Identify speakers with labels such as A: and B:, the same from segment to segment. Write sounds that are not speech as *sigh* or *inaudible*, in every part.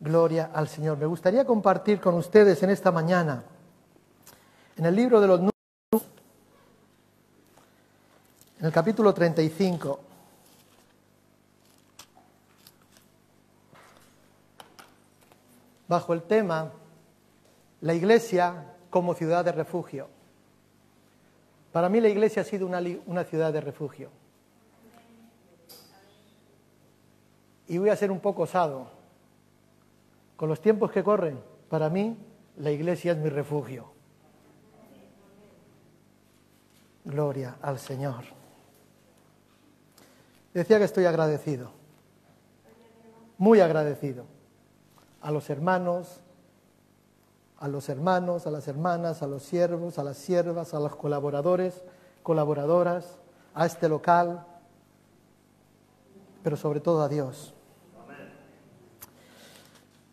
A: Gloria al Señor. Me gustaría compartir con ustedes en esta mañana, en el libro de los números, en el capítulo 35, bajo el tema La iglesia como ciudad de refugio. Para mí la iglesia ha sido una, una ciudad de refugio. Y voy a ser un poco osado. Con los tiempos que corren, para mí la iglesia es mi refugio. Gloria al Señor. Decía que estoy agradecido, muy agradecido a los hermanos, a los hermanos, a las hermanas, a los siervos, a las siervas, a los colaboradores, colaboradoras, a este local, pero sobre todo a Dios.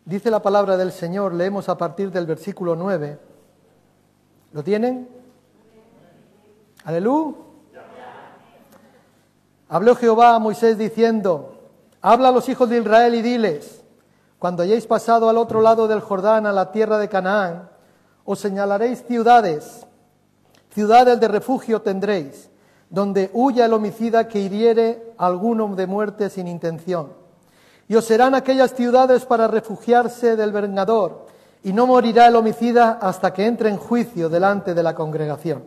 A: Dice la palabra del Señor, leemos a partir del versículo 9. ¿Lo tienen? Aleluya. Habló Jehová a Moisés diciendo, habla a los hijos de Israel y diles, cuando hayáis pasado al otro lado del Jordán, a la tierra de Canaán, os señalaréis ciudades, ciudades de refugio tendréis, donde huya el homicida que hiriere a alguno de muerte sin intención y os serán aquellas ciudades para refugiarse del vengador, y no morirá el homicida hasta que entre en juicio delante de la congregación.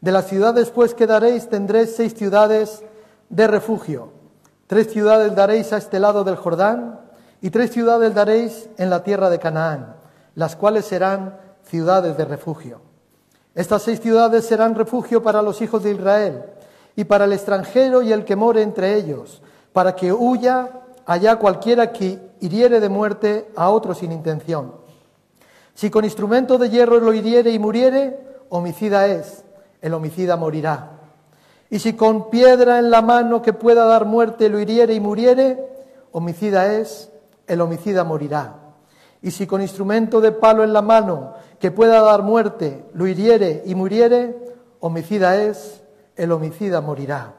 A: De las ciudades pues que daréis tendréis seis ciudades de refugio. Tres ciudades daréis a este lado del Jordán y tres ciudades daréis en la tierra de Canaán, las cuales serán ciudades de refugio. Estas seis ciudades serán refugio para los hijos de Israel y para el extranjero y el que more entre ellos, para que huya allá cualquiera que hiriere de muerte a otro sin intención. Si con instrumento de hierro lo hiriere y muriere, homicida es, el homicida morirá. Y si con piedra en la mano que pueda dar muerte lo hiriere y muriere, homicida es, el homicida morirá. Y si con instrumento de palo en la mano que pueda dar muerte lo hiriere y muriere, homicida es, el homicida morirá.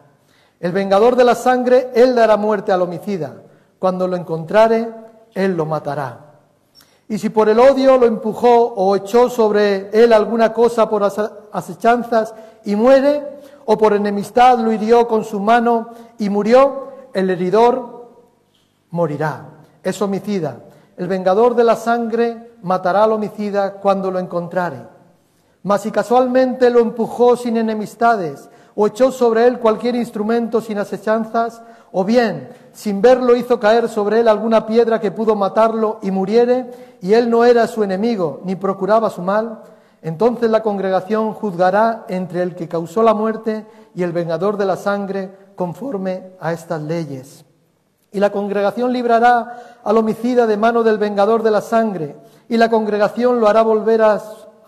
A: El vengador de la sangre, él dará muerte al homicida cuando lo encontrare, él lo matará. Y si por el odio lo empujó o echó sobre él alguna cosa por asechanzas y muere, o por enemistad lo hirió con su mano y murió, el heridor morirá. Es homicida. El vengador de la sangre matará al homicida cuando lo encontrare. Mas si casualmente lo empujó sin enemistades, o echó sobre él cualquier instrumento sin asechanzas, o bien, sin verlo, hizo caer sobre él alguna piedra que pudo matarlo y muriere, y él no era su enemigo, ni procuraba su mal, entonces la congregación juzgará entre el que causó la muerte y el vengador de la sangre conforme a estas leyes. Y la congregación librará al homicida de mano del vengador de la sangre, y la congregación lo hará volver a,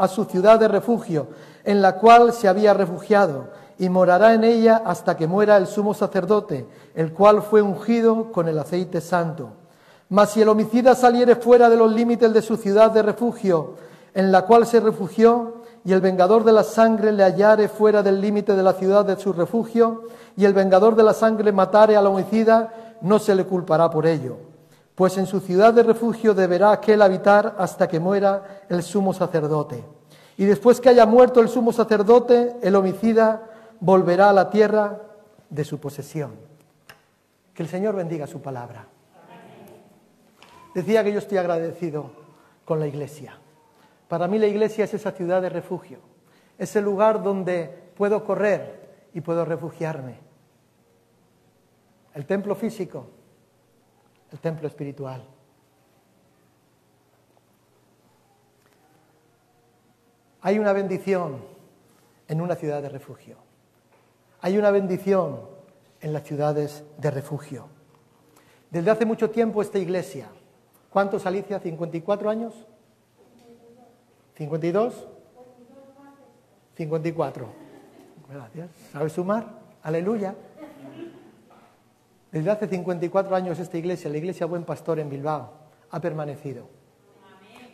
A: su ciudad de refugio, en la cual se había refugiado, y morará en ella hasta que muera el sumo sacerdote, el cual fue ungido con el aceite santo. Mas si el homicida saliere fuera de los límites de su ciudad de refugio, en la cual se refugió, y el vengador de la sangre le hallare fuera del límite de la ciudad de su refugio, y el vengador de la sangre matare al homicida, no se le culpará por ello. Pues en su ciudad de refugio deberá aquel habitar hasta que muera el sumo sacerdote. Y después que haya muerto el sumo sacerdote, el homicida volverá a la tierra de su posesión. Que el Señor bendiga su palabra. Decía que yo estoy agradecido con la iglesia. Para mí la iglesia es esa ciudad de refugio, es el lugar donde puedo correr y puedo refugiarme. El templo físico, el templo espiritual. Hay una bendición en una ciudad de refugio. Hay una bendición en las ciudades de refugio. Desde hace mucho tiempo esta iglesia, ¿cuántos Alicia? ¿54 años? ¿52? 54. Gracias. ¿Sabes sumar? Aleluya. Desde hace 54 años esta iglesia, la iglesia Buen Pastor en Bilbao, ha permanecido,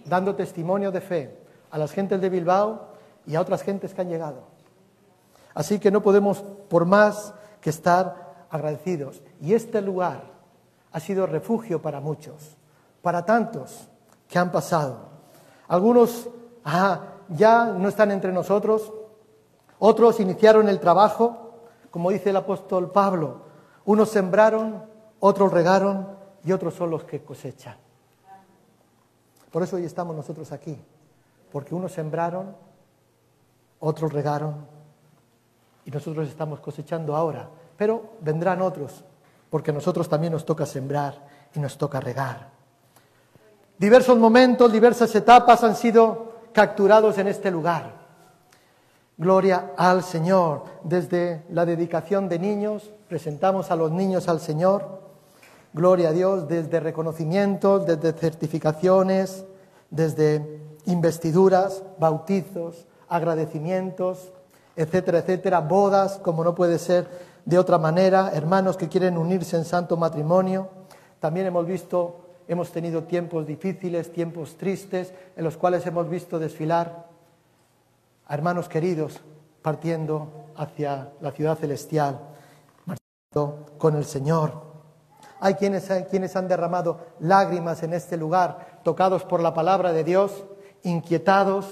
A: dando testimonio de fe a las gentes de Bilbao y a otras gentes que han llegado. Así que no podemos, por más que estar agradecidos. Y este lugar ha sido refugio para muchos, para tantos que han pasado. Algunos ya no están entre nosotros, otros iniciaron el trabajo, como dice el apóstol Pablo, unos sembraron, otros regaron y otros son los que cosechan. Por eso hoy estamos nosotros aquí, porque unos sembraron, otros regaron y nosotros estamos cosechando ahora, pero vendrán otros, porque a nosotros también nos toca sembrar y nos toca regar. Diversos momentos, diversas etapas han sido capturados en este lugar. Gloria al Señor. Desde la dedicación de niños, presentamos a los niños al Señor. Gloria a Dios desde reconocimientos, desde certificaciones, desde investiduras, bautizos, agradecimientos, etcétera, etcétera, bodas, como no puede ser de otra manera, hermanos que quieren unirse en santo matrimonio. También hemos visto, hemos tenido tiempos difíciles, tiempos tristes, en los cuales hemos visto desfilar a hermanos queridos partiendo hacia la ciudad celestial, marchando con el Señor. Hay quienes, quienes han derramado lágrimas en este lugar, tocados por la palabra de Dios, inquietados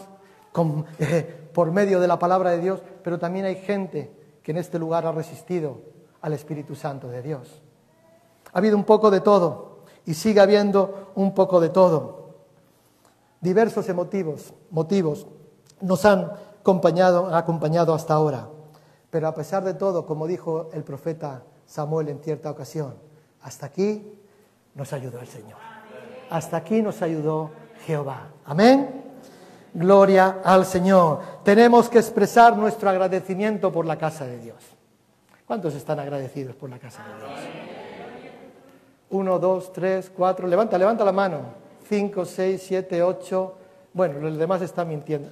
A: *laughs* eh, por medio de la palabra de Dios, pero también hay gente que en este lugar ha resistido al Espíritu Santo de Dios. Ha habido un poco de todo y sigue habiendo un poco de todo. Diversos motivos, motivos nos han acompañado, acompañado hasta ahora. Pero a pesar de todo, como dijo el profeta Samuel en cierta ocasión, hasta aquí nos ayudó el Señor. Hasta aquí nos ayudó Jehová. Amén. Gloria al Señor. Tenemos que expresar nuestro agradecimiento por la casa de Dios. ¿Cuántos están agradecidos por la casa de Dios? Uno, dos, tres, cuatro. Levanta, levanta la mano. Cinco, seis, siete, ocho. Bueno, los demás están mintiendo.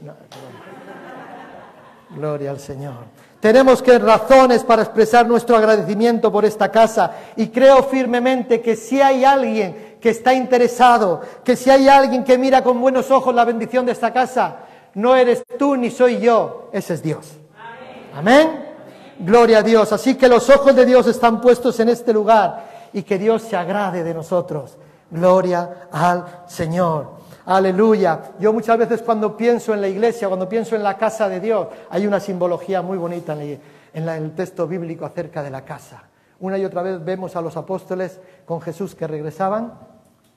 A: Gloria al Señor. Tenemos que razones para expresar nuestro agradecimiento por esta casa y creo firmemente que si hay alguien que está interesado, que si hay alguien que mira con buenos ojos la bendición de esta casa, no eres tú ni soy yo, ese es Dios. Amén. Gloria a Dios. Así que los ojos de Dios están puestos en este lugar y que Dios se agrade de nosotros. Gloria al Señor. Aleluya. Yo muchas veces cuando pienso en la iglesia, cuando pienso en la casa de Dios, hay una simbología muy bonita en, el texto bíblico acerca de la casa. Una y otra vez vemos a los apóstoles con Jesús que regresaban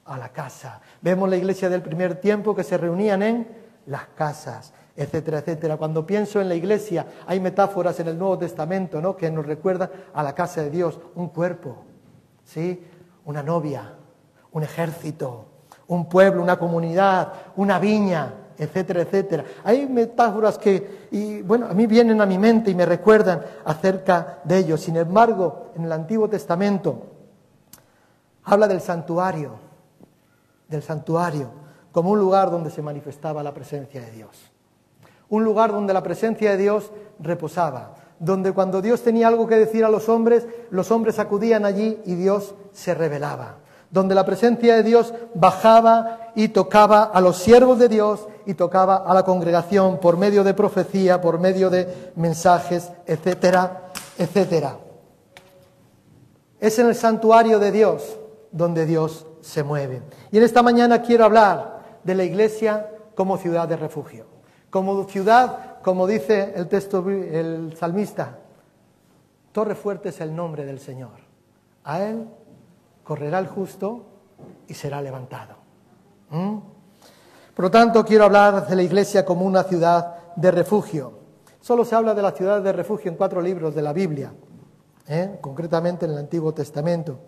A: a la casa. Vemos la iglesia del primer tiempo que se reunían en las casas, etcétera, etcétera. Cuando pienso en la iglesia, hay metáforas en el Nuevo Testamento ¿no? que nos recuerdan a la casa de Dios, un cuerpo, ¿sí? una novia, un ejército, un pueblo, una comunidad, una viña, etcétera, etcétera. Hay metáforas que, y, bueno, a mí vienen a mi mente y me recuerdan acerca de ellos. Sin embargo, en el Antiguo Testamento habla del santuario, del santuario, como un lugar donde se manifestaba la presencia de Dios. Un lugar donde la presencia de Dios reposaba, donde cuando Dios tenía algo que decir a los hombres, los hombres acudían allí y Dios se revelaba donde la presencia de Dios bajaba y tocaba a los siervos de Dios y tocaba a la congregación por medio de profecía, por medio de mensajes, etcétera, etcétera. Es en el santuario de Dios donde Dios se mueve. Y en esta mañana quiero hablar de la iglesia como ciudad de refugio. Como ciudad, como dice el texto, el salmista, Torre fuerte es el nombre del Señor. A Él correrá el justo y será levantado. ¿Mm? Por lo tanto, quiero hablar de la iglesia como una ciudad de refugio. Solo se habla de la ciudad de refugio en cuatro libros de la Biblia, ¿eh? concretamente en el Antiguo Testamento.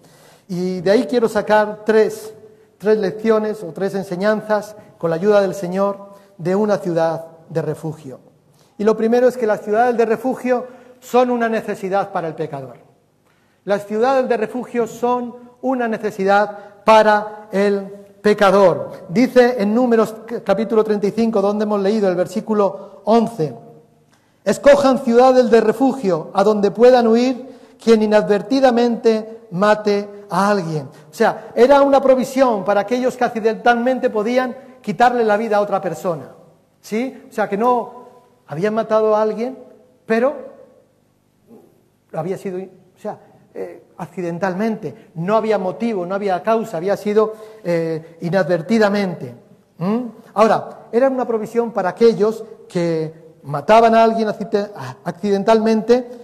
A: Y de ahí quiero sacar tres, tres lecciones o tres enseñanzas con la ayuda del Señor de una ciudad de refugio. Y lo primero es que las ciudades de refugio son una necesidad para el pecador. Las ciudades de refugio son una necesidad para el pecador. Dice en Números capítulo 35, donde hemos leído el versículo 11, escojan ciudades de refugio a donde puedan huir quien inadvertidamente mate a alguien. O sea, era una provisión para aquellos que accidentalmente podían quitarle la vida a otra persona. ¿Sí? O sea, que no habían matado a alguien, pero había sido, o sea, eh, accidentalmente, no había motivo, no había causa, había sido eh, inadvertidamente. Ahora, era una provisión para aquellos que mataban a alguien accidentalmente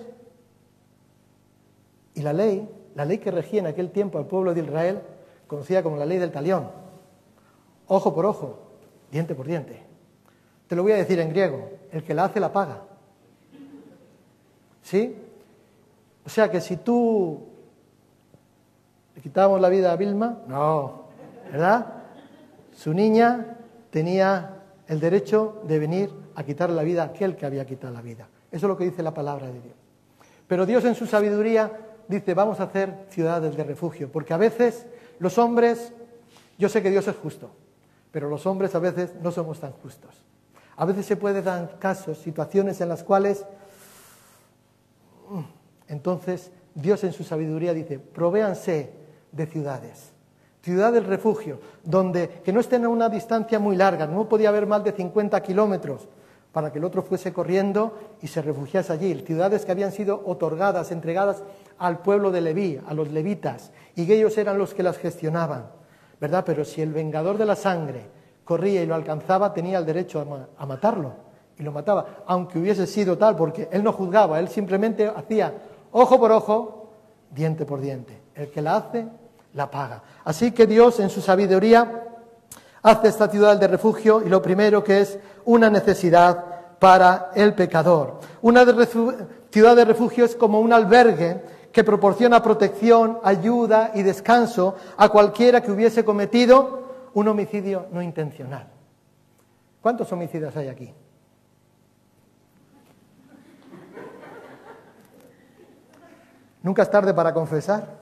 A: y la ley, la ley que regía en aquel tiempo al pueblo de Israel, conocida como la ley del talión, ojo por ojo, diente por diente. Te lo voy a decir en griego, el que la hace la paga. ¿Sí? O sea que si tú le quitábamos la vida a Vilma, no, ¿verdad? Su niña tenía el derecho de venir a quitar la vida a aquel que había quitado la vida. Eso es lo que dice la palabra de Dios. Pero Dios en su sabiduría dice, vamos a hacer ciudades de refugio, porque a veces los hombres, yo sé que Dios es justo, pero los hombres a veces no somos tan justos. A veces se pueden dar casos, situaciones en las cuales entonces Dios en su sabiduría dice, provéanse de ciudades, ciudades refugio, donde que no estén a una distancia muy larga, no podía haber más de 50 kilómetros para que el otro fuese corriendo y se refugiase allí, ciudades que habían sido otorgadas, entregadas al pueblo de Leví, a los levitas, y ellos eran los que las gestionaban, ¿verdad? Pero si el vengador de la sangre corría y lo alcanzaba, tenía el derecho a, a matarlo, y lo mataba, aunque hubiese sido tal, porque él no juzgaba, él simplemente hacía ojo por ojo, diente por diente. El que la hace, la paga. Así que Dios, en su sabiduría, hace esta ciudad de refugio y lo primero que es una necesidad para el pecador. Una ciudad de refugio es como un albergue que proporciona protección, ayuda y descanso a cualquiera que hubiese cometido un homicidio no intencional. ¿Cuántos homicidas hay aquí? Nunca es tarde para confesar.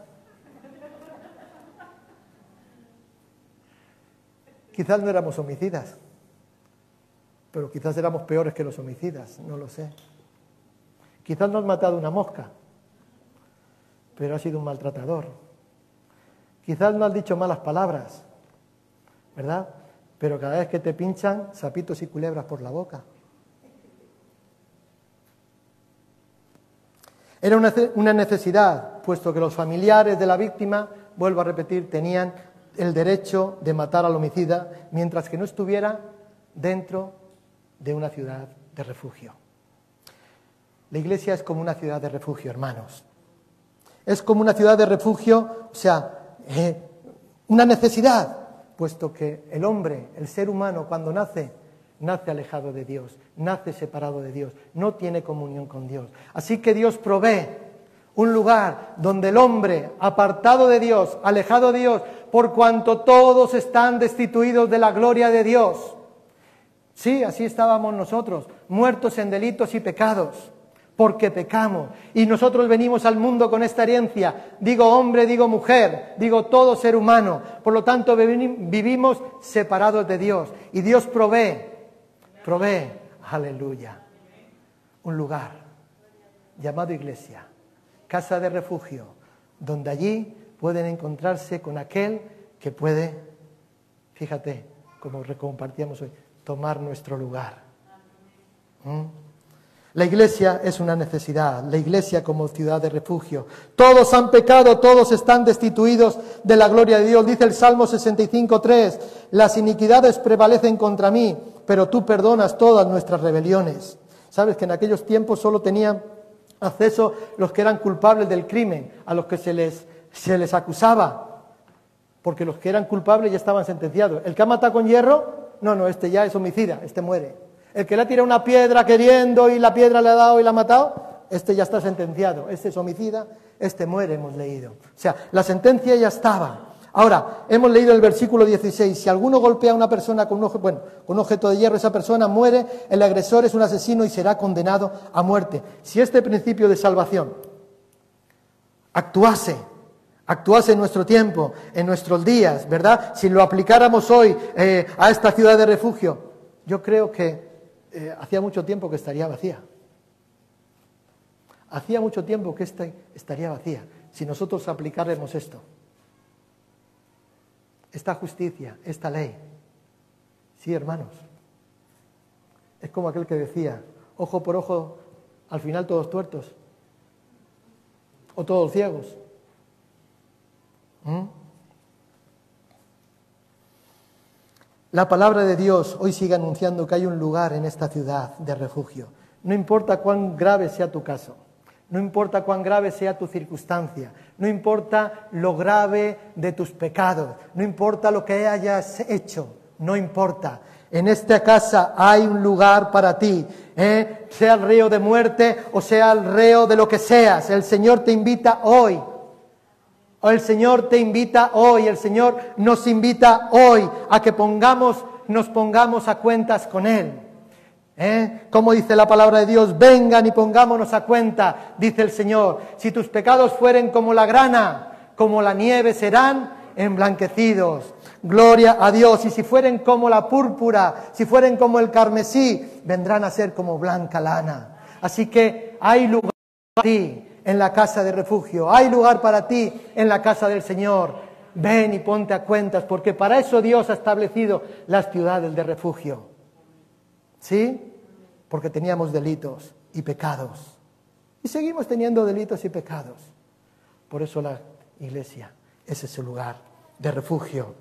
A: Quizás no éramos homicidas, pero quizás éramos peores que los homicidas, no lo sé. Quizás no has matado una mosca, pero has sido un maltratador. Quizás no has dicho malas palabras, ¿verdad? Pero cada vez que te pinchan, sapitos y culebras por la boca. Era una necesidad, puesto que los familiares de la víctima, vuelvo a repetir, tenían el derecho de matar al homicida mientras que no estuviera dentro de una ciudad de refugio. La iglesia es como una ciudad de refugio, hermanos. Es como una ciudad de refugio, o sea, eh, una necesidad, puesto que el hombre, el ser humano, cuando nace, nace alejado de Dios, nace separado de Dios, no tiene comunión con Dios. Así que Dios provee un lugar donde el hombre, apartado de Dios, alejado de Dios, por cuanto todos están destituidos de la gloria de Dios. Sí, así estábamos nosotros, muertos en delitos y pecados, porque pecamos. Y nosotros venimos al mundo con esta herencia. Digo hombre, digo mujer, digo todo ser humano. Por lo tanto, vivimos separados de Dios. Y Dios provee provee, aleluya, un lugar llamado iglesia, casa de refugio, donde allí pueden encontrarse con aquel que puede, fíjate, como compartíamos hoy, tomar nuestro lugar. ¿Mm? La iglesia es una necesidad, la iglesia como ciudad de refugio. Todos han pecado, todos están destituidos de la gloria de Dios. Dice el Salmo 65.3, las iniquidades prevalecen contra mí, pero tú perdonas todas nuestras rebeliones. Sabes que en aquellos tiempos solo tenían acceso los que eran culpables del crimen, a los que se les, se les acusaba, porque los que eran culpables ya estaban sentenciados. El que ha matado con hierro, no, no, este ya es homicida, este muere. El que le ha tirado una piedra queriendo y la piedra le ha dado y la ha matado, este ya está sentenciado, este es homicida, este muere, hemos leído. O sea, la sentencia ya estaba. Ahora, hemos leído el versículo 16, si alguno golpea a una persona con un, objeto, de hierro, esa persona muere, el agresor es un asesino y será condenado a muerte. Si este principio de salvación actuase, actuase en nuestro tiempo, en nuestros días, ¿verdad? Si lo aplicáramos hoy eh, a esta ciudad de refugio, yo creo que eh, hacía mucho tiempo que estaría vacía. Hacía mucho tiempo que esta estaría vacía si nosotros aplicáramos esto esta justicia, esta ley. Sí, hermanos. Es como aquel que decía, ojo por ojo, al final todos tuertos. O todos ciegos. ¿Mm? La palabra de Dios hoy sigue anunciando que hay un lugar en esta ciudad de refugio. No importa cuán grave sea tu caso, no importa cuán grave sea tu circunstancia, no importa lo grave de tus pecados, no importa lo que hayas hecho, no importa. En esta casa hay un lugar para ti, ¿eh? sea el reo de muerte o sea el reo de lo que seas. El Señor te invita hoy. O el Señor te invita hoy, el Señor nos invita hoy a que pongamos, nos pongamos a cuentas con Él. ¿Eh? Como dice la palabra de Dios, vengan y pongámonos a cuenta, dice el Señor. Si tus pecados fueren como la grana, como la nieve serán emblanquecidos. Gloria a Dios. Y si fueren como la púrpura, si fueren como el carmesí, vendrán a ser como blanca lana. Así que hay lugar para ti en la casa de refugio. Hay lugar para ti en la casa del Señor. Ven y ponte a cuentas, porque para eso Dios ha establecido las ciudades de refugio. ¿Sí? Porque teníamos delitos y pecados. Y seguimos teniendo delitos y pecados. Por eso la iglesia es ese lugar de refugio.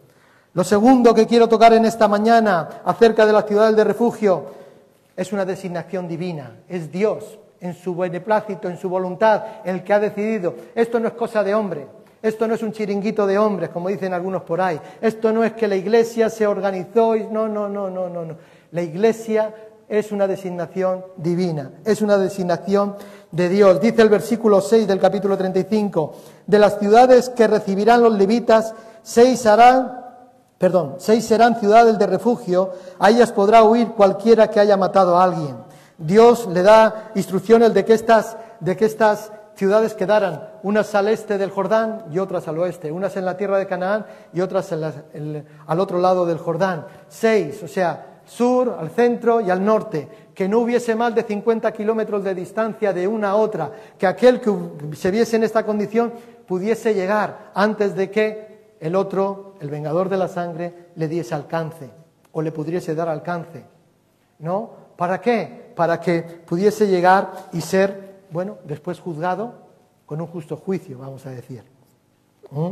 A: Lo segundo que quiero tocar en esta mañana acerca de las ciudades de refugio es una designación divina. Es Dios en su beneplácito, en su voluntad, el que ha decidido. Esto no es cosa de hombre. Esto no es un chiringuito de hombres, como dicen algunos por ahí. Esto no es que la iglesia se organizó y no, no, no, no, no, no. La iglesia es una designación divina, es una designación de Dios. Dice el versículo 6 del capítulo 35, de las ciudades que recibirán los levitas, seis harán perdón, seis serán ciudades de refugio, a ellas podrá huir cualquiera que haya matado a alguien. Dios le da instrucciones de que estas, de que estas ciudades quedaran, unas al este del Jordán y otras al oeste, unas en la tierra de Canaán y otras al otro lado del Jordán. Seis, o sea, sur, al centro y al norte, que no hubiese más de 50 kilómetros de distancia de una a otra, que aquel que se viese en esta condición pudiese llegar antes de que el otro, el vengador de la sangre, le diese alcance o le pudiese dar alcance. ¿No? ¿Para qué? Para que pudiese llegar y ser, bueno, después juzgado con un justo juicio, vamos a decir. ¿Mm?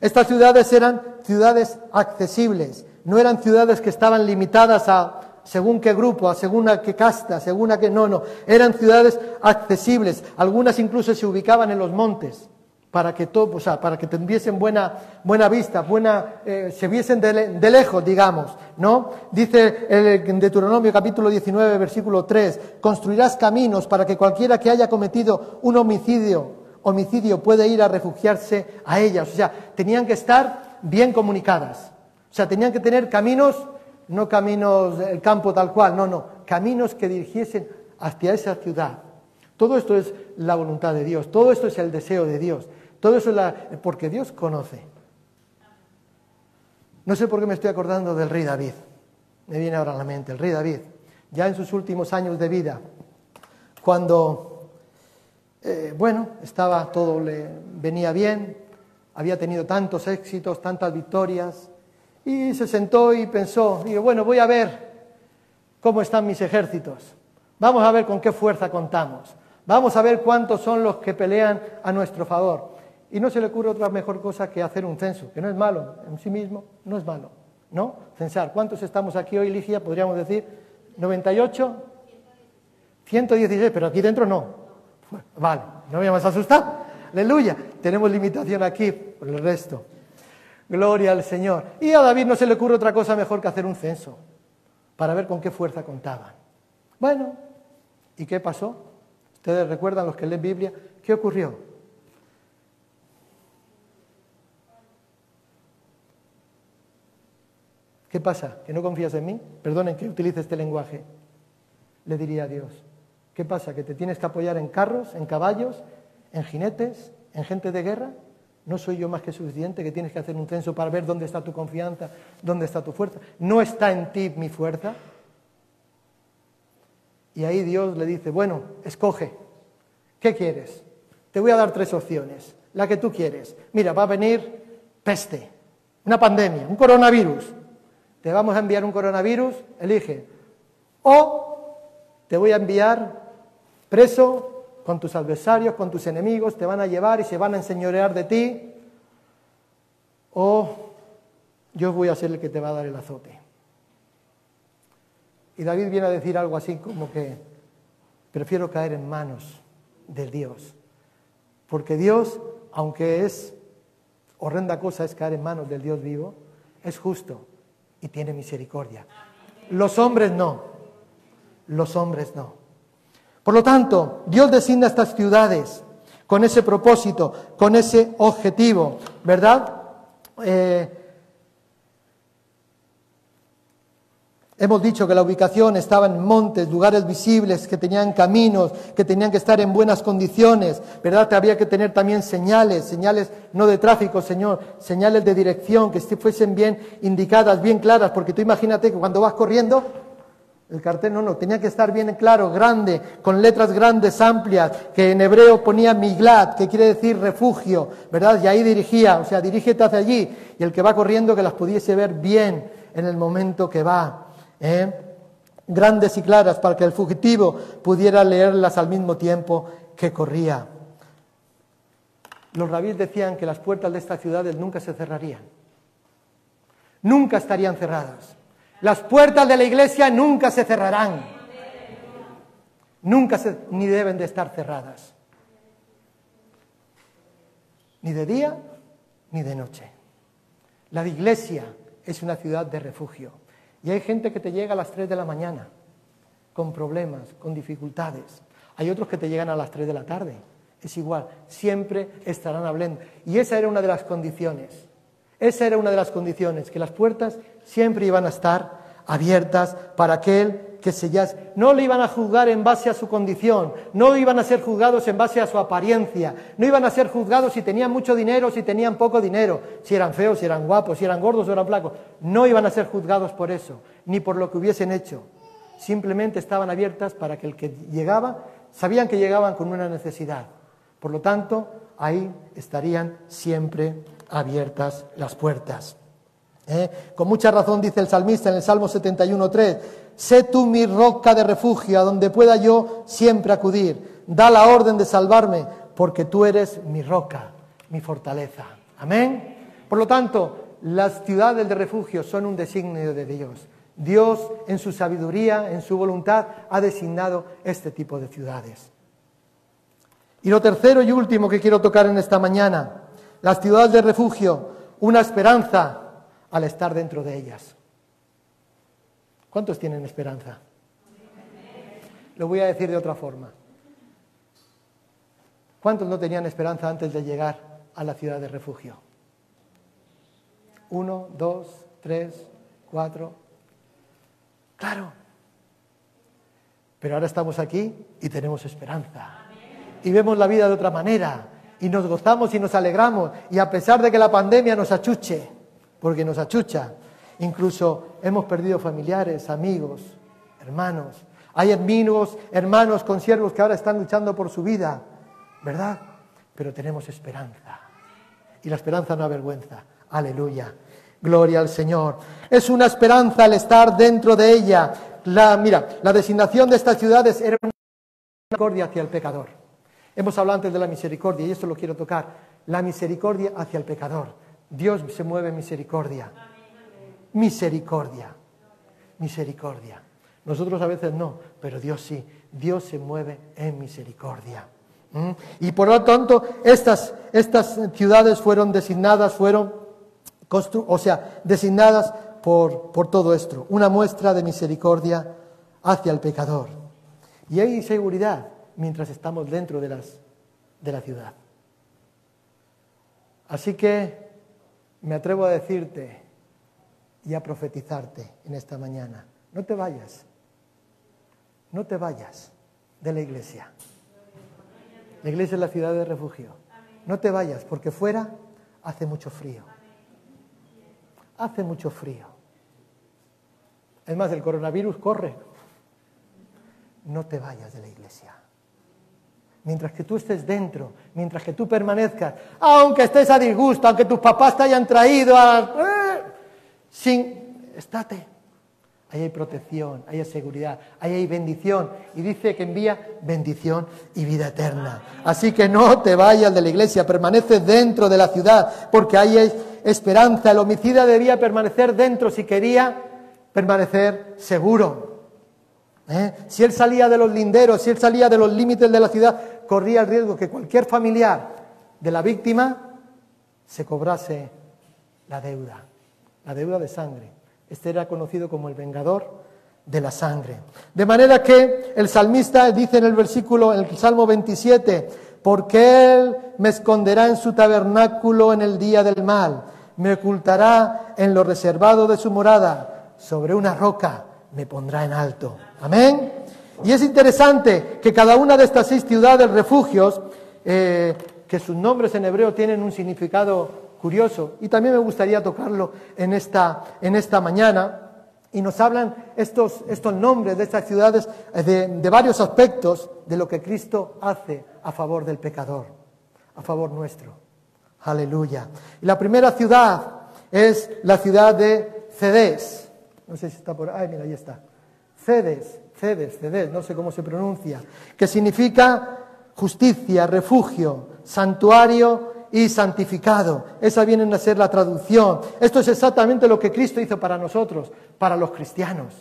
A: Estas ciudades eran ciudades accesibles, no eran ciudades que estaban limitadas a según qué grupo, a según a qué casta, según a qué no, no, eran ciudades accesibles, algunas incluso se ubicaban en los montes para que todo, o sea, para que tuviesen buena, buena vista, buena, eh, se viesen de, lejos, digamos, ¿no? Dice el Deuteronomio capítulo 19, versículo 3, construirás caminos para que cualquiera que haya cometido un homicidio, homicidio puede ir a refugiarse a ellas. O sea, tenían que estar bien comunicadas. O sea, tenían que tener caminos, no caminos del campo tal cual, no, no, caminos que dirigiesen hacia esa ciudad. Todo esto es la voluntad de Dios, todo esto es el deseo de Dios. Todo eso es la, porque Dios conoce. No sé por qué me estoy acordando del rey David. Me viene ahora a la mente, el rey David, ya en sus últimos años de vida, cuando, eh, bueno, estaba todo, le venía bien, había tenido tantos éxitos, tantas victorias, y se sentó y pensó, bueno, voy a ver cómo están mis ejércitos, vamos a ver con qué fuerza contamos, vamos a ver cuántos son los que pelean a nuestro favor. Y no se le ocurre otra mejor cosa que hacer un censo, que no es malo en sí mismo, no es malo, ¿no? Censar. ¿Cuántos estamos aquí hoy, Ligia? Podríamos decir, 98, 116, pero aquí dentro no. Vale, no me más asustado. Aleluya. Tenemos limitación aquí por el resto. Gloria al Señor. Y a David no se le ocurre otra cosa mejor que hacer un censo para ver con qué fuerza contaban. Bueno, ¿y qué pasó? Ustedes recuerdan los que leen Biblia, ¿qué ocurrió? ¿Qué pasa? ¿Que no confías en mí? Perdonen que utilice este lenguaje. Le diría a Dios. ¿Qué pasa? ¿Que te tienes que apoyar en carros, en caballos, en jinetes, en gente de guerra? ¿No soy yo más que suficiente que tienes que hacer un censo para ver dónde está tu confianza, dónde está tu fuerza? ¿No está en ti mi fuerza? Y ahí Dios le dice, bueno, escoge. ¿Qué quieres? Te voy a dar tres opciones. La que tú quieres. Mira, va a venir peste, una pandemia, un coronavirus te vamos a enviar un coronavirus, elige. O te voy a enviar preso con tus adversarios, con tus enemigos, te van a llevar y se van a enseñorear de ti. o yo voy a ser el que te va a dar el azote. Y David viene a decir algo así como que prefiero caer en manos de Dios, porque Dios, aunque es horrenda cosa es caer en manos del Dios vivo, es justo y tiene misericordia. Los hombres no, los hombres no. Por lo tanto, Dios designa estas ciudades con ese propósito, con ese objetivo, ¿verdad? Eh, Hemos dicho que la ubicación estaba en montes, lugares visibles, que tenían caminos, que tenían que estar en buenas condiciones, ¿verdad? Había que tener también señales, señales no de tráfico, Señor, señales de dirección, que fuesen bien indicadas, bien claras, porque tú imagínate que cuando vas corriendo, el cartel no, no, tenía que estar bien claro, grande, con letras grandes, amplias, que en hebreo ponía miglad, que quiere decir refugio, ¿verdad? Y ahí dirigía, o sea, dirígete hacia allí, y el que va corriendo que las pudiese ver bien en el momento que va. ¿Eh? grandes y claras para que el fugitivo pudiera leerlas al mismo tiempo que corría. Los rabíes decían que las puertas de estas ciudades nunca se cerrarían, nunca estarían cerradas. Las puertas de la iglesia nunca se cerrarán, nunca se, ni deben de estar cerradas, ni de día ni de noche. La iglesia es una ciudad de refugio. Y hay gente que te llega a las 3 de la mañana con problemas, con dificultades. Hay otros que te llegan a las 3 de la tarde. Es igual, siempre estarán hablando. Y esa era una de las condiciones. Esa era una de las condiciones, que las puertas siempre iban a estar abiertas para aquel que No le iban a juzgar en base a su condición, no iban a ser juzgados en base a su apariencia, no iban a ser juzgados si tenían mucho dinero, si tenían poco dinero, si eran feos, si eran guapos, si eran gordos o eran flacos. No iban a ser juzgados por eso, ni por lo que hubiesen hecho. Simplemente estaban abiertas para que el que llegaba, sabían que llegaban con una necesidad. Por lo tanto, ahí estarían siempre abiertas las puertas. ¿Eh? Con mucha razón dice el salmista en el Salmo 71.3, sé tú mi roca de refugio, a donde pueda yo siempre acudir. Da la orden de salvarme, porque tú eres mi roca, mi fortaleza. Amén. Por lo tanto, las ciudades de refugio son un designio de Dios. Dios, en su sabiduría, en su voluntad, ha designado este tipo de ciudades. Y lo tercero y último que quiero tocar en esta mañana, las ciudades de refugio, una esperanza al estar dentro de ellas. ¿Cuántos tienen esperanza? Lo voy a decir de otra forma. ¿Cuántos no tenían esperanza antes de llegar a la ciudad de refugio? Uno, dos, tres, cuatro. Claro. Pero ahora estamos aquí y tenemos esperanza. Y vemos la vida de otra manera. Y nos gozamos y nos alegramos. Y a pesar de que la pandemia nos achuche, porque nos achucha, Incluso hemos perdido familiares, amigos, hermanos. Hay amigos, hermanos, consiervos que ahora están luchando por su vida, ¿verdad? Pero tenemos esperanza. Y la esperanza no avergüenza. Aleluya. Gloria al Señor. Es una esperanza el estar dentro de ella. La, mira, la designación de estas ciudades era una misericordia hacia el pecador. Hemos hablado antes de la misericordia y esto lo quiero tocar. La misericordia hacia el pecador. Dios se mueve en misericordia misericordia. Misericordia. Nosotros a veces no, pero Dios sí. Dios se mueve en misericordia. ¿Mm? Y por lo tanto, estas, estas ciudades fueron designadas, fueron, o sea, designadas por, por todo esto. Una muestra de misericordia hacia el pecador. Y hay seguridad mientras estamos dentro de, las, de la ciudad. Así que me atrevo a decirte, y a profetizarte en esta mañana. No te vayas, no te vayas de la iglesia. La iglesia es la ciudad de refugio. No te vayas porque fuera hace mucho frío. Hace mucho frío. Es más, el coronavirus corre. No te vayas de la iglesia. Mientras que tú estés dentro, mientras que tú permanezcas, aunque estés a disgusto, aunque tus papás te hayan traído a... Eh, sin, estate. ahí hay protección, ahí hay seguridad, ahí hay bendición. Y dice que envía bendición y vida eterna. Así que no te vayas de la iglesia, permanece dentro de la ciudad, porque ahí hay esperanza. El homicida debía permanecer dentro si quería permanecer seguro. ¿Eh? Si él salía de los linderos, si él salía de los límites de la ciudad, corría el riesgo que cualquier familiar de la víctima se cobrase la deuda, la deuda de sangre. Este era conocido como el vengador de la sangre. De manera que el salmista dice en el versículo, en el Salmo 27, porque Él me esconderá en su tabernáculo en el día del mal, me ocultará en lo reservado de su morada, sobre una roca me pondrá en alto. Amén. Y es interesante que cada una de estas seis ciudades refugios, eh, que sus nombres en hebreo tienen un significado curioso. Y también me gustaría tocarlo en esta, en esta mañana. Y nos hablan estos, estos nombres de estas ciudades eh, de, de varios aspectos de lo que Cristo hace a favor del pecador, a favor nuestro. Aleluya. Y la primera ciudad es la ciudad de Cedes. No sé si está por ahí, mira, ahí está. Cedes, Cedes, Cedes, no sé cómo se pronuncia, que significa justicia, refugio, santuario y santificado. Esa viene a ser la traducción. Esto es exactamente lo que Cristo hizo para nosotros, para los cristianos.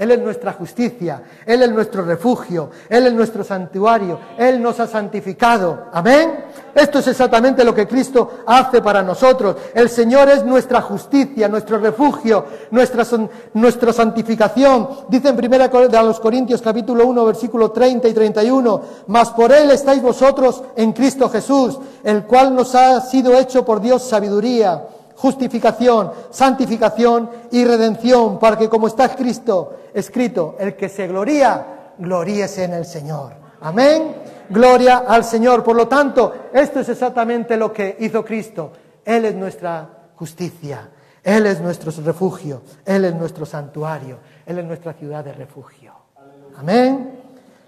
A: Él es nuestra justicia, Él es nuestro refugio, Él es nuestro santuario, Él nos ha santificado. Amén. Esto es exactamente lo que Cristo hace para nosotros. El Señor es nuestra justicia, nuestro refugio, nuestra, nuestra santificación. Dice en 1 de los Corintios capítulo 1 versículo 30 y 31, mas por Él estáis vosotros en Cristo Jesús, el cual nos ha sido hecho por Dios sabiduría justificación, santificación y redención, para que como está Cristo escrito, el que se gloría, gloríese en el Señor. Amén. Gloria al Señor. Por lo tanto, esto es exactamente lo que hizo Cristo. Él es nuestra justicia. Él es nuestro refugio. Él es nuestro santuario. Él es nuestra ciudad de refugio. Amén.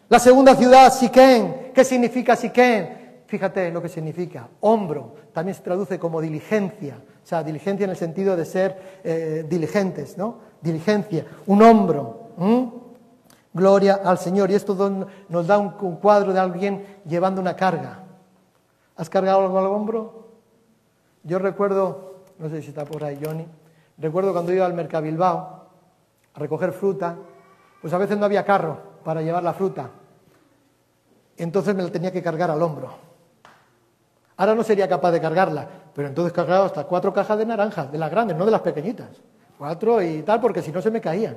A: La segunda ciudad, Siquén. ¿Qué significa Siquén? Fíjate lo que significa. Hombro. También se traduce como diligencia. O sea, diligencia en el sentido de ser eh, diligentes, ¿no? Diligencia, un hombro. Gloria al Señor. Y esto nos da un, cuadro de alguien llevando una carga. ¿Has cargado algo al hombro? Yo recuerdo, no sé si está por ahí Johnny, recuerdo cuando iba al Mercabilbao a recoger fruta, pues a veces no había carro para llevar la fruta. Entonces me la tenía que cargar al hombro. Ahora no sería capaz de cargarla, pero entonces cargaba hasta cuatro cajas de naranjas, de las grandes, no de las pequeñitas. Cuatro y tal, porque si no se me caían.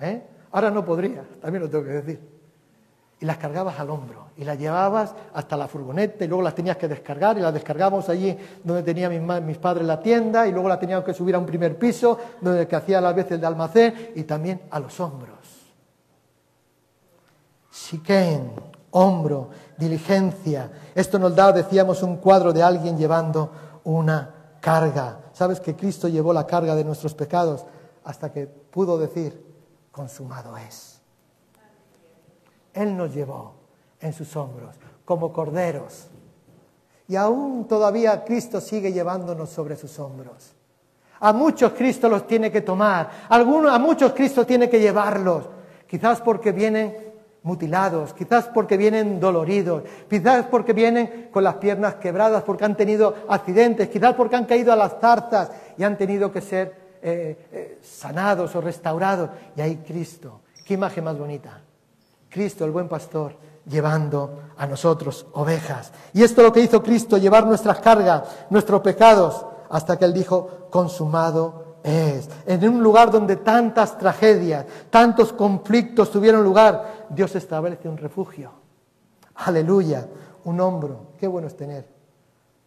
A: ¿eh? Ahora no podría, también lo tengo que decir. Y las cargabas al hombro y las llevabas hasta la furgoneta y luego las tenías que descargar y las descargamos allí donde tenía mis, mis padres la tienda y luego las teníamos que subir a un primer piso donde que hacía las veces de almacén y también a los hombros. Siquén, hombro, diligencia. Esto nos da, decíamos, un cuadro de alguien llevando una carga. ¿Sabes que Cristo llevó la carga de nuestros pecados hasta que pudo decir, consumado es? Él nos llevó en sus hombros como corderos. Y aún todavía Cristo sigue llevándonos sobre sus hombros. A muchos Cristo los tiene que tomar, a, muchos Cristo tiene que llevarlos, quizás porque vienen mutilados, quizás porque vienen doloridos, quizás porque vienen con las piernas quebradas, porque han tenido accidentes, quizás porque han caído a las zarzas y han tenido que ser eh, eh, sanados o restaurados. Y ahí Cristo, qué imagen más bonita. Cristo, el buen pastor, llevando a nosotros ovejas. Y esto es lo que hizo Cristo, llevar nuestras cargas, nuestros pecados, hasta que Él dijo, consumado es. En un lugar donde tantas tragedias, tantos conflictos tuvieron lugar, Dios establece un refugio. Aleluya, un hombro. Qué bueno es tener.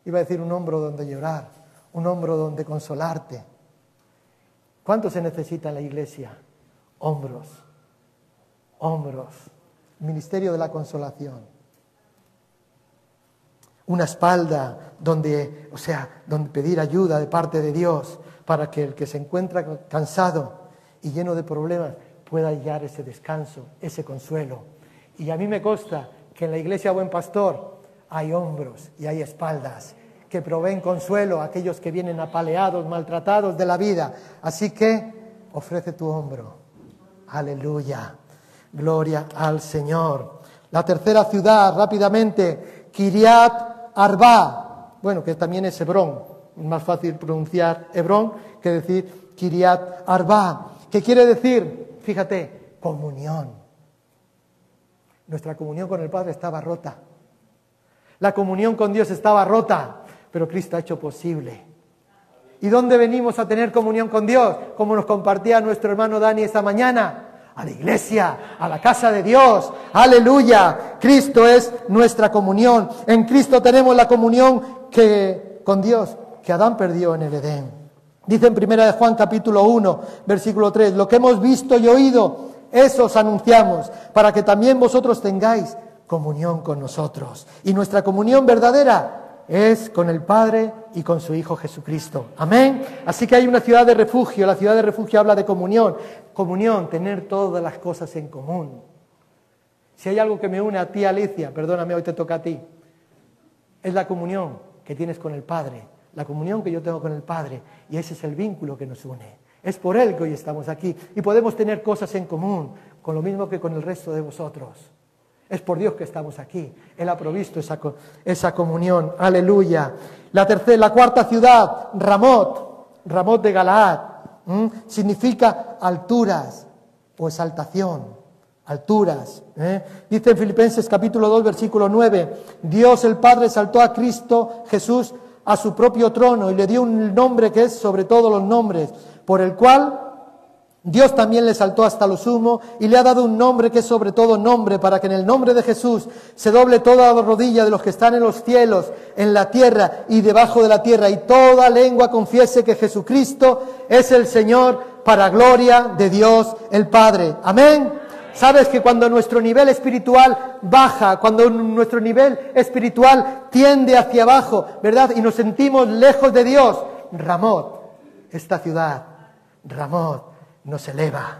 A: Iba a decir un hombro donde llorar, un hombro donde consolarte. ¿Cuánto se necesita en la iglesia? Hombros, hombros, ministerio de la consolación. Una espalda donde, o sea, donde pedir ayuda de parte de Dios, para que el que se encuentra cansado y lleno de problemas pueda hallar ese descanso, ese consuelo. Y a mí me consta que en la iglesia Buen Pastor hay hombros y hay espaldas que proveen consuelo a aquellos que vienen apaleados, maltratados de la vida. Así que ofrece tu hombro, Aleluya. Gloria al Señor. La tercera ciudad, rápidamente, Kiriat Arba. Bueno, que también es Hebrón. Es más fácil pronunciar Hebrón que decir Kiriat Arba. ¿Qué quiere decir? Fíjate, comunión. Nuestra comunión con el Padre estaba rota. La comunión con Dios estaba rota, pero Cristo ha hecho posible. ¿Y dónde venimos a tener comunión con Dios? Como nos compartía nuestro hermano Dani esta mañana. A la iglesia, a la casa de Dios. Aleluya. Cristo es nuestra comunión. En Cristo tenemos la comunión que, con Dios que Adán perdió en el Edén. Dice en primera de Juan capítulo 1, versículo 3, lo que hemos visto y oído, eso os anunciamos, para que también vosotros tengáis comunión con nosotros. Y nuestra comunión verdadera es con el Padre y con su Hijo Jesucristo. Amén. Así que hay una ciudad de refugio. La ciudad de refugio habla de comunión. Comunión, tener todas las cosas en común. Si hay algo que me une a ti, Alicia, perdóname, hoy te toca a ti, es la comunión que tienes con el Padre, la comunión que yo tengo con el Padre, y ese es el vínculo que nos une. Es por Él que hoy estamos aquí y podemos tener cosas en común, con lo mismo que con el resto de vosotros. Es por Dios que estamos aquí. Él ha provisto esa, esa comunión. Aleluya. La tercera, la cuarta ciudad, Ramot, Ramot de Galaad, significa alturas o exaltación. Alturas. ¿eh? Dice en Filipenses capítulo 2, versículo 9, Dios el Padre saltó a Cristo Jesús a su propio trono y le dio un nombre que es sobre todos los nombres, por el cual Dios también le saltó hasta lo sumo y le ha dado un nombre que es sobre todo nombre, para que en el nombre de Jesús se doble toda la rodilla de los que están en los cielos, en la tierra y debajo de la tierra, y toda lengua confiese que Jesucristo es el Señor para gloria de Dios el Padre. Amén. Sabes que cuando nuestro nivel espiritual baja, cuando nuestro nivel espiritual tiende hacia abajo, ¿verdad? Y nos sentimos lejos de Dios, Ramot, esta ciudad, Ramot nos eleva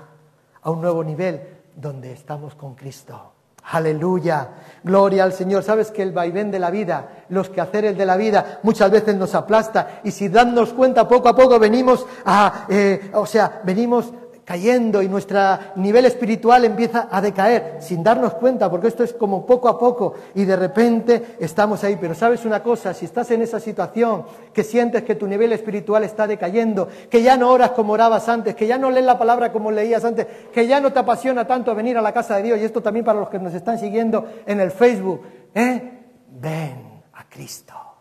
A: a un nuevo nivel donde estamos con Cristo. Aleluya, gloria al Señor. Sabes que el vaivén de la vida, los quehaceres de la vida, muchas veces nos aplasta y si dándonos cuenta poco a poco venimos a, eh, o sea, venimos cayendo y nuestro nivel espiritual empieza a decaer sin darnos cuenta, porque esto es como poco a poco y de repente estamos ahí. Pero sabes una cosa, si estás en esa situación, que sientes que tu nivel espiritual está decayendo, que ya no oras como orabas antes, que ya no lees la palabra como leías antes, que ya no te apasiona tanto venir a la casa de Dios, y esto también para los que nos están siguiendo en el Facebook, ¿eh? ven a Cristo.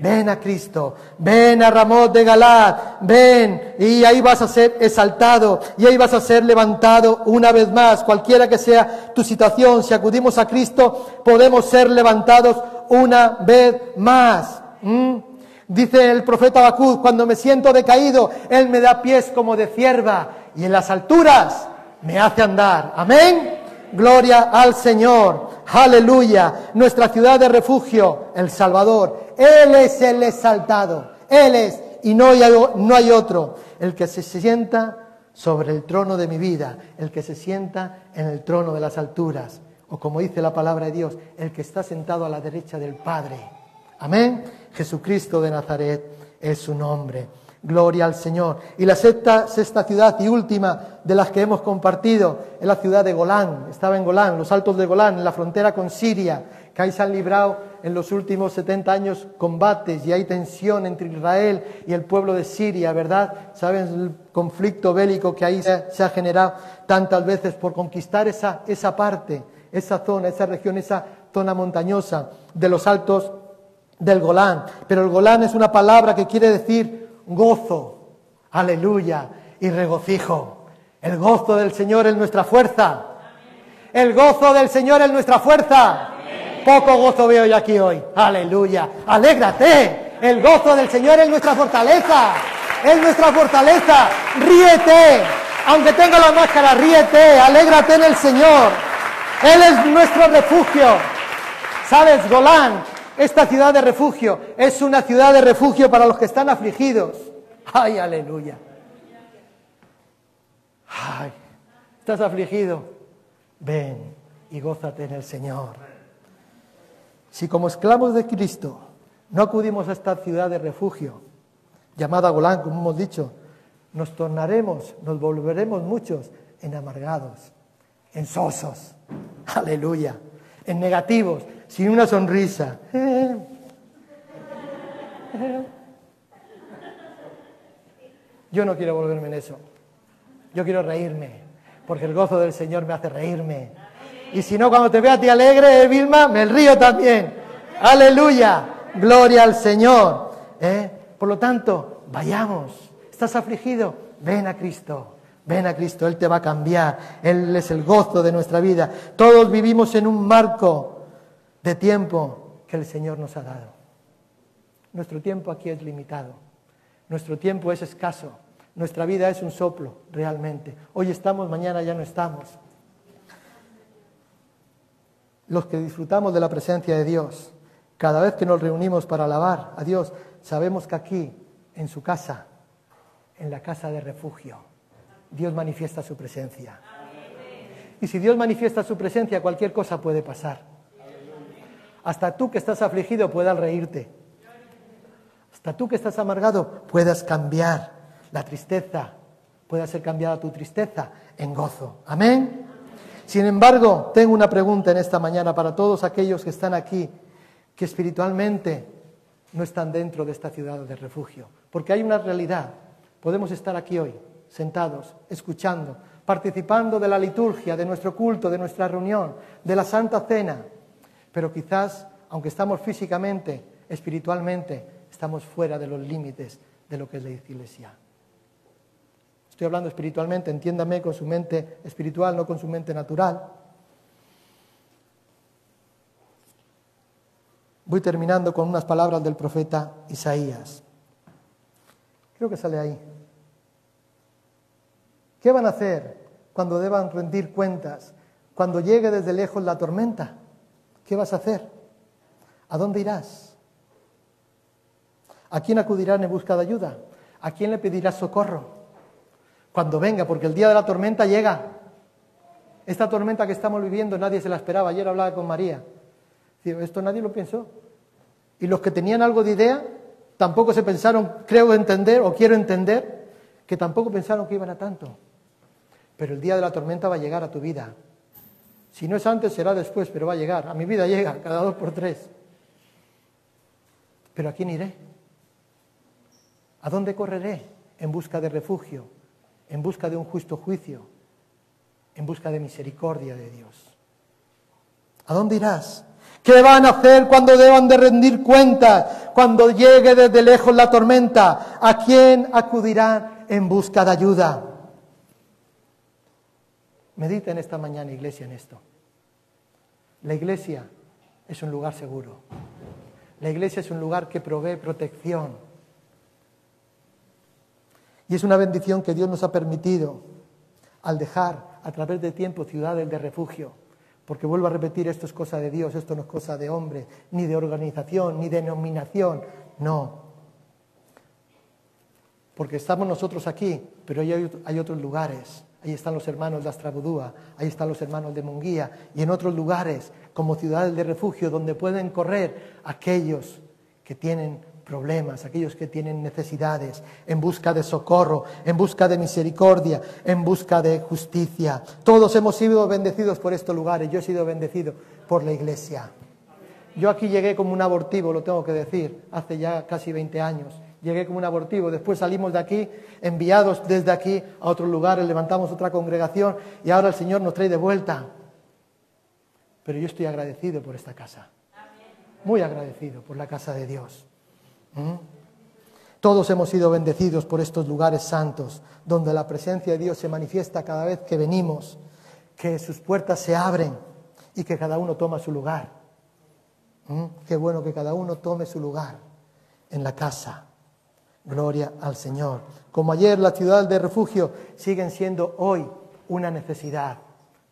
A: Ven a Cristo, ven a Ramón de Galad, ven y ahí vas a ser exaltado y ahí vas a ser levantado una vez más, cualquiera que sea tu situación, si acudimos a Cristo podemos ser levantados una vez más. ¿Mm? Dice el profeta Bacú, cuando me siento decaído, Él me da pies como de cierva y en las alturas me hace andar. Amén. Gloria al Señor. Aleluya. Nuestra ciudad de refugio, el Salvador. Él es el exaltado. Él es, y no hay, otro, el que se sienta sobre el trono de mi vida, el que se sienta en el trono de las alturas, o como dice la palabra de Dios, el que está sentado a la derecha del Padre. Amén. Jesucristo de Nazaret es su nombre. Gloria al Señor. Y la sexta, sexta ciudad y última de las que hemos compartido es la ciudad de Golán. Estaba en Golán, los altos de Golán, en la frontera con Siria, que ahí se han librado en los últimos 70 años combates y hay tensión entre Israel y el pueblo de Siria, ¿verdad? Saben el conflicto bélico que ahí se, ha generado tantas veces por conquistar esa, esa parte, esa zona, esa región, esa zona montañosa de los altos del Golán. Pero el Golán es una palabra que quiere decir gozo, aleluya, y regocijo. El gozo del Señor es nuestra fuerza. El gozo del Señor es nuestra fuerza. Poco gozo veo yo aquí hoy. Aleluya. Alégrate. El gozo del Señor es nuestra fortaleza. Es nuestra fortaleza. Ríete. Aunque tenga la máscara, ríete. Alégrate en el Señor. Él es nuestro refugio. ¿Sabes? Golán esta ciudad de refugio es una ciudad de refugio para los que están afligidos. ¡Ay, aleluya! ¡Ay! ¿Estás afligido? Ven y gózate en el Señor. Si como esclavos de Cristo no acudimos a esta ciudad de refugio, llamada Golán, como hemos dicho, nos tornaremos, nos volveremos muchos en amargados, en sosos, aleluya, en negativos, sin una sonrisa. Yo no quiero volverme en eso. Yo quiero reírme, porque el gozo del Señor me hace reírme. Y si no, cuando te vea a ti alegre, eh, Vilma, me río también. Aleluya, gloria al Señor. ¿eh? Por lo tanto, vayamos. ¿Estás afligido? Ven a Cristo. Ven a Cristo, Él te va a cambiar. Él es el gozo de nuestra vida. Todos vivimos en un marco de tiempo que el Señor nos ha dado. Nuestro tiempo aquí es limitado. Nuestro tiempo es escaso. Nuestra vida es un soplo, realmente. Hoy estamos, mañana ya no estamos. Los que disfrutamos de la presencia de Dios, cada vez que nos reunimos para alabar a Dios, sabemos que aquí, en su casa, en la casa de refugio, Dios manifiesta su presencia. Y si Dios manifiesta su presencia, cualquier cosa puede pasar. Hasta tú que estás afligido puedas reírte. Hasta tú que estás amargado puedas cambiar la tristeza, pueda ser cambiada tu tristeza en gozo. Amén. Sin embargo, tengo una pregunta en esta mañana para todos aquellos que están aquí, que espiritualmente no están dentro de esta ciudad de refugio. Porque hay una realidad. Podemos estar aquí hoy, sentados, escuchando, participando de la liturgia, de nuestro culto, de nuestra reunión, de la Santa Cena. Pero quizás, aunque estamos físicamente, espiritualmente, estamos fuera de los límites de lo que es la iglesia. Estoy hablando espiritualmente, entiéndame con su mente espiritual, no con su mente natural. Voy terminando con unas palabras del profeta Isaías. Creo que sale ahí. ¿Qué van a hacer cuando deban rendir cuentas? Cuando llegue desde lejos la tormenta. ¿Qué vas a hacer? ¿A dónde irás? ¿A quién acudirán en busca de ayuda? ¿A quién le pedirás socorro? cuando venga, porque el día de la tormenta llega. Esta tormenta que estamos viviendo nadie se la esperaba. Ayer hablaba con María. Esto nadie lo pensó. Y los que tenían algo de idea tampoco se pensaron, creo entender o quiero entender, que tampoco pensaron que iban a tanto. Pero el día de la tormenta va a llegar a tu vida. Si no es antes, será después, pero va a llegar. A mi vida llega cada dos por tres. Pero ¿a quién iré? ¿A dónde correré en busca de refugio? en busca de un justo juicio, en busca de misericordia de Dios. ¿A dónde irás? ¿Qué van a hacer cuando deban de rendir cuentas? Cuando llegue desde lejos la tormenta, ¿a quién acudirán en busca de ayuda? Medita en esta mañana, iglesia, en esto. La iglesia es un lugar seguro. La iglesia es un lugar que provee protección y es una bendición que Dios nos ha permitido al dejar a través de tiempo ciudades de refugio. Porque vuelvo a repetir, esto es cosa de Dios, esto no es cosa de hombre, ni de organización, ni de denominación, no. Porque estamos nosotros aquí, pero hay, hay otros lugares. Ahí están los hermanos de Astrabudúa, ahí están los hermanos de Munguía y en otros lugares como ciudades de refugio donde pueden correr aquellos que tienen problemas, aquellos que tienen necesidades, en busca de socorro, en busca de misericordia, en busca de justicia. Todos hemos sido bendecidos por estos lugares. Yo he sido bendecido por la iglesia. Yo aquí llegué como un abortivo, lo tengo que decir, hace ya casi 20 años. Llegué como un abortivo, después salimos de aquí, enviados desde aquí a otros lugares, levantamos otra congregación y ahora el Señor nos trae de vuelta. Pero yo estoy agradecido por esta casa, muy agradecido por la casa de Dios. ¿Mm? Todos hemos sido bendecidos por estos lugares santos, donde la presencia de Dios se manifiesta cada vez que venimos, que sus puertas se abren y que cada uno toma su lugar. ¿Mm? Qué bueno que cada uno tome su lugar en la casa. Gloria al Señor. Como ayer las ciudades de refugio siguen siendo hoy una necesidad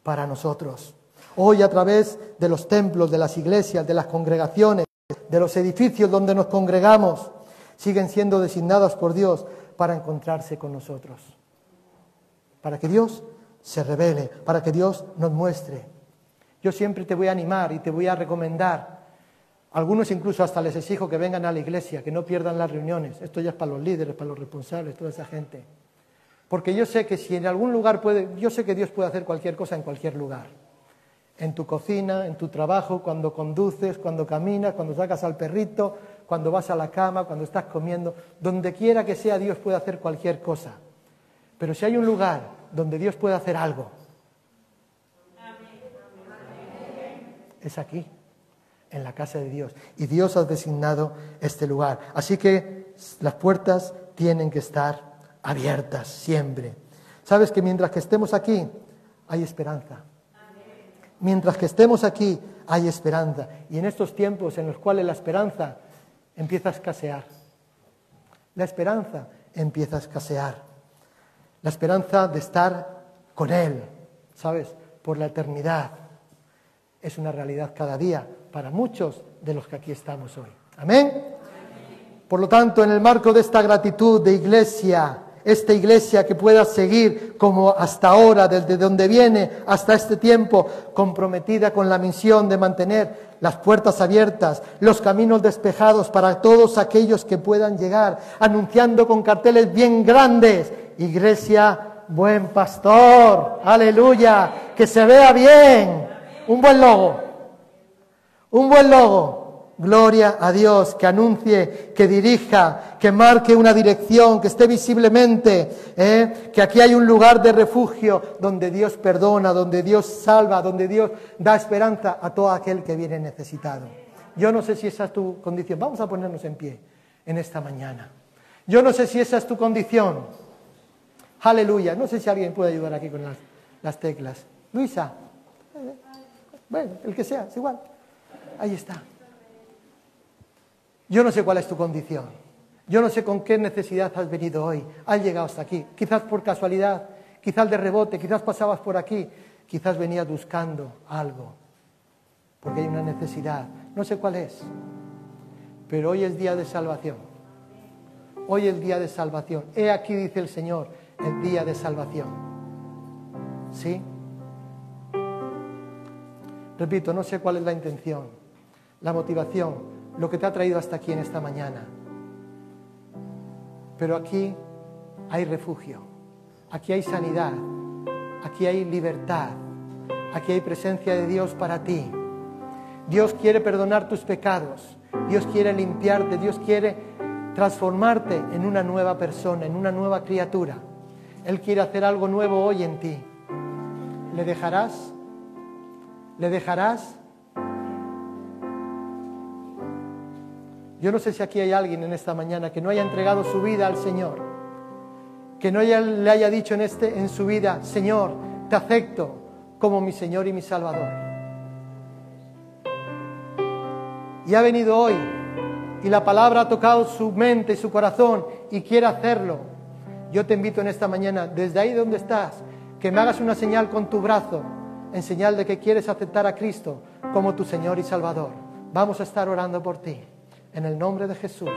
A: para nosotros. Hoy a través de los templos, de las iglesias, de las congregaciones, de los edificios donde nos congregamos, siguen siendo designados por Dios para encontrarse con nosotros. Para que Dios se revele, para que Dios nos muestre. Yo siempre te voy a animar y te voy a recomendar. Algunos incluso hasta les exijo que vengan a la iglesia, que no pierdan las reuniones. Esto ya es para los líderes, para los responsables, toda esa gente. Porque yo sé que si en algún lugar puede, yo sé que Dios puede hacer cualquier cosa en cualquier lugar. En tu cocina, en tu trabajo, cuando conduces, cuando caminas, cuando sacas al perrito, cuando vas a la cama, cuando estás comiendo, donde quiera que sea Dios puede hacer cualquier cosa. Pero si hay un lugar donde Dios puede hacer algo, es aquí, en la casa de Dios. Y Dios ha designado este lugar. Así que las puertas tienen que estar abiertas siempre. Sabes que mientras que estemos aquí, hay esperanza. Mientras que estemos aquí, hay esperanza. Y en estos tiempos en los cuales la esperanza empieza a escasear, la esperanza empieza a escasear. La esperanza de estar con Él, ¿sabes? Por la eternidad. Es una realidad cada día para muchos de los que aquí estamos hoy. Amén. Por lo tanto, en el marco de esta gratitud de iglesia, esta iglesia que pueda seguir como hasta ahora, desde donde viene hasta este tiempo, comprometida con la misión de mantener las puertas abiertas, los caminos despejados para todos aquellos que puedan llegar, anunciando con carteles bien grandes, iglesia, buen pastor, aleluya, que se vea bien, un buen logo, un buen logo. Gloria a Dios, que anuncie, que dirija, que marque una dirección, que esté visiblemente, ¿eh? que aquí hay un lugar de refugio donde Dios perdona, donde Dios salva, donde Dios da esperanza a todo aquel que viene necesitado. Yo no sé si esa es tu condición. Vamos a ponernos en pie en esta mañana. Yo no sé si esa es tu condición. Aleluya. No sé si alguien puede ayudar aquí con las, las teclas. Luisa. Bueno, el que sea, es igual. Ahí está. Yo no sé cuál es tu condición. Yo no sé con qué necesidad has venido hoy. Has llegado hasta aquí. Quizás por casualidad, quizás de rebote, quizás pasabas por aquí, quizás venías buscando algo. Porque hay una necesidad. No sé cuál es. Pero hoy es día de salvación. Hoy es día de salvación. He aquí, dice el Señor, el día de salvación. ¿Sí? Repito, no sé cuál es la intención, la motivación, lo que te ha traído hasta aquí en esta mañana. Pero aquí hay refugio, aquí hay sanidad, aquí hay libertad, aquí hay presencia de Dios para ti. Dios quiere perdonar tus pecados, Dios quiere limpiarte, Dios quiere transformarte en una nueva persona, en una nueva criatura. Él quiere hacer algo nuevo hoy en ti. ¿Le dejarás? ¿Le dejarás? Yo no sé si aquí hay alguien en esta mañana que no haya entregado su vida al Señor, que no le haya dicho en, este, en su vida, Señor, te acepto como mi Señor y mi Salvador. Y ha venido hoy y la palabra ha tocado su mente y su corazón y quiere hacerlo. Yo te invito en esta mañana, desde ahí donde estás, que me hagas una señal con tu brazo, en señal de que quieres aceptar a Cristo como tu Señor y Salvador. Vamos a estar orando por ti. En el nombre de Jesús.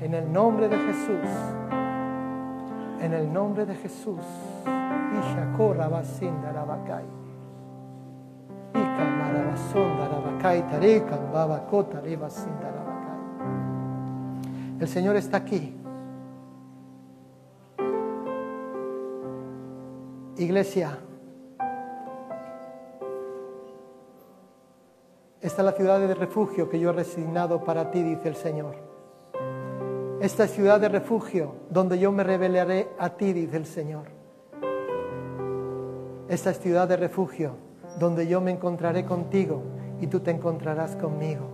A: En el nombre de Jesús. En el nombre de Jesús. El Señor está aquí. Iglesia, Esta es la ciudad de refugio que yo he resignado para ti, dice el Señor. Esta es ciudad de refugio donde yo me revelaré a ti, dice el Señor. Esta es ciudad de refugio donde yo me encontraré contigo y tú te encontrarás conmigo.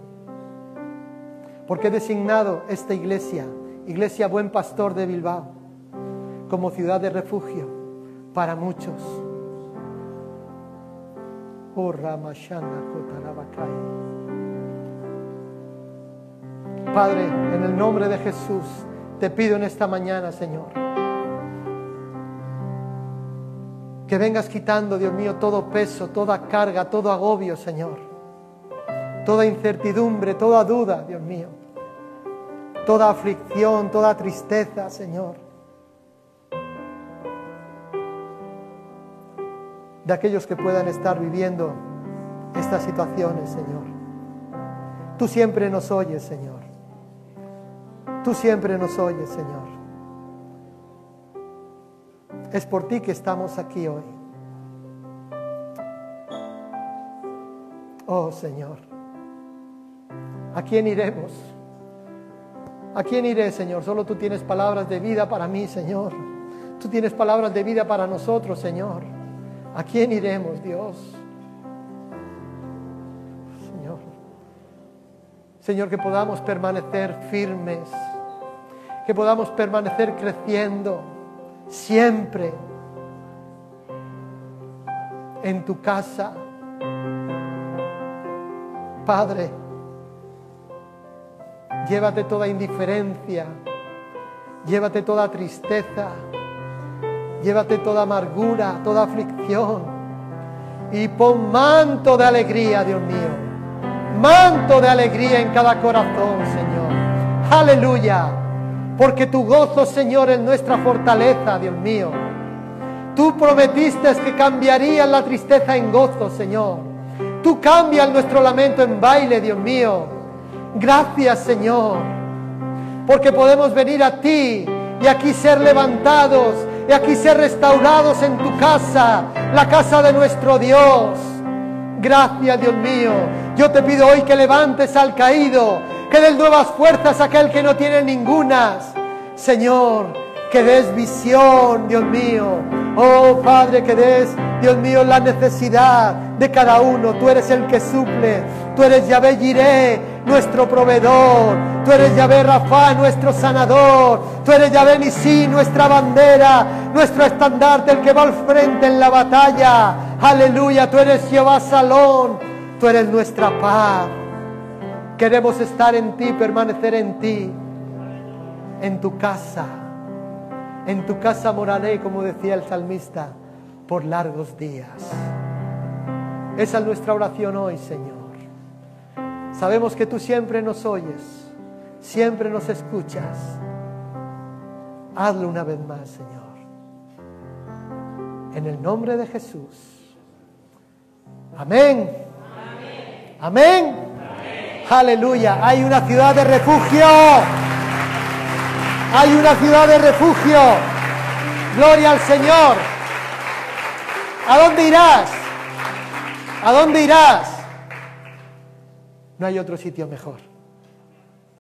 A: Porque he designado esta iglesia, Iglesia Buen Pastor de Bilbao, como ciudad de refugio para muchos. Oh, Padre, en el nombre de Jesús, te pido en esta mañana, Señor, que vengas quitando, Dios mío, todo peso, toda carga, todo agobio, Señor, toda incertidumbre, toda duda, Dios mío, toda aflicción, toda tristeza, Señor. De aquellos que puedan estar viviendo estas situaciones, Señor. Tú siempre nos oyes, Señor. Tú siempre nos oyes, Señor. Es por ti que estamos aquí hoy. Oh Señor, ¿a quién iremos? ¿A quién iré, Señor? Solo tú tienes palabras de vida para mí, Señor. Tú tienes palabras de vida para nosotros, Señor. ¿A quién iremos, Dios? Señor. Señor, que podamos permanecer firmes, que podamos permanecer creciendo siempre en tu casa. Padre, llévate toda indiferencia, llévate toda tristeza, llévate toda amargura, toda aflicción y pon manto de alegría, Dios mío, manto de alegría en cada corazón, Señor. Aleluya, porque tu gozo, Señor, es nuestra fortaleza, Dios mío. Tú prometiste que cambiarías la tristeza en gozo, Señor. Tú cambias nuestro lamento en baile, Dios mío. Gracias, Señor, porque podemos venir a ti y aquí ser levantados y aquí ser restaurados en tu casa, la casa de nuestro Dios. Gracias, Dios mío. Yo te pido hoy que levantes al caído, que des nuevas fuerzas a aquel que no tiene ningunas. Señor, que des visión, Dios mío. Oh Padre, que des, Dios mío, la necesidad de cada uno. Tú eres el que suple. Tú eres Yahvé Jiré, nuestro proveedor. Tú eres Yahvé Rafa, nuestro sanador. Tú eres Yahvé Nisi, nuestra bandera, nuestro estandarte, el que va al frente en la batalla. Aleluya, tú eres Jehová Salón. Tú eres nuestra paz. Queremos estar en ti, permanecer en ti, en tu casa. En tu casa moraré, como decía el salmista, por largos días. Esa es nuestra oración hoy, Señor. Sabemos que tú siempre nos oyes, siempre nos escuchas. Hazlo una vez más, Señor. En el nombre de Jesús. Amén. Amén. Aleluya. Hay una ciudad de refugio. Hay una ciudad de refugio. Gloria al Señor. ¿A dónde irás? ¿A dónde irás? No hay otro sitio mejor.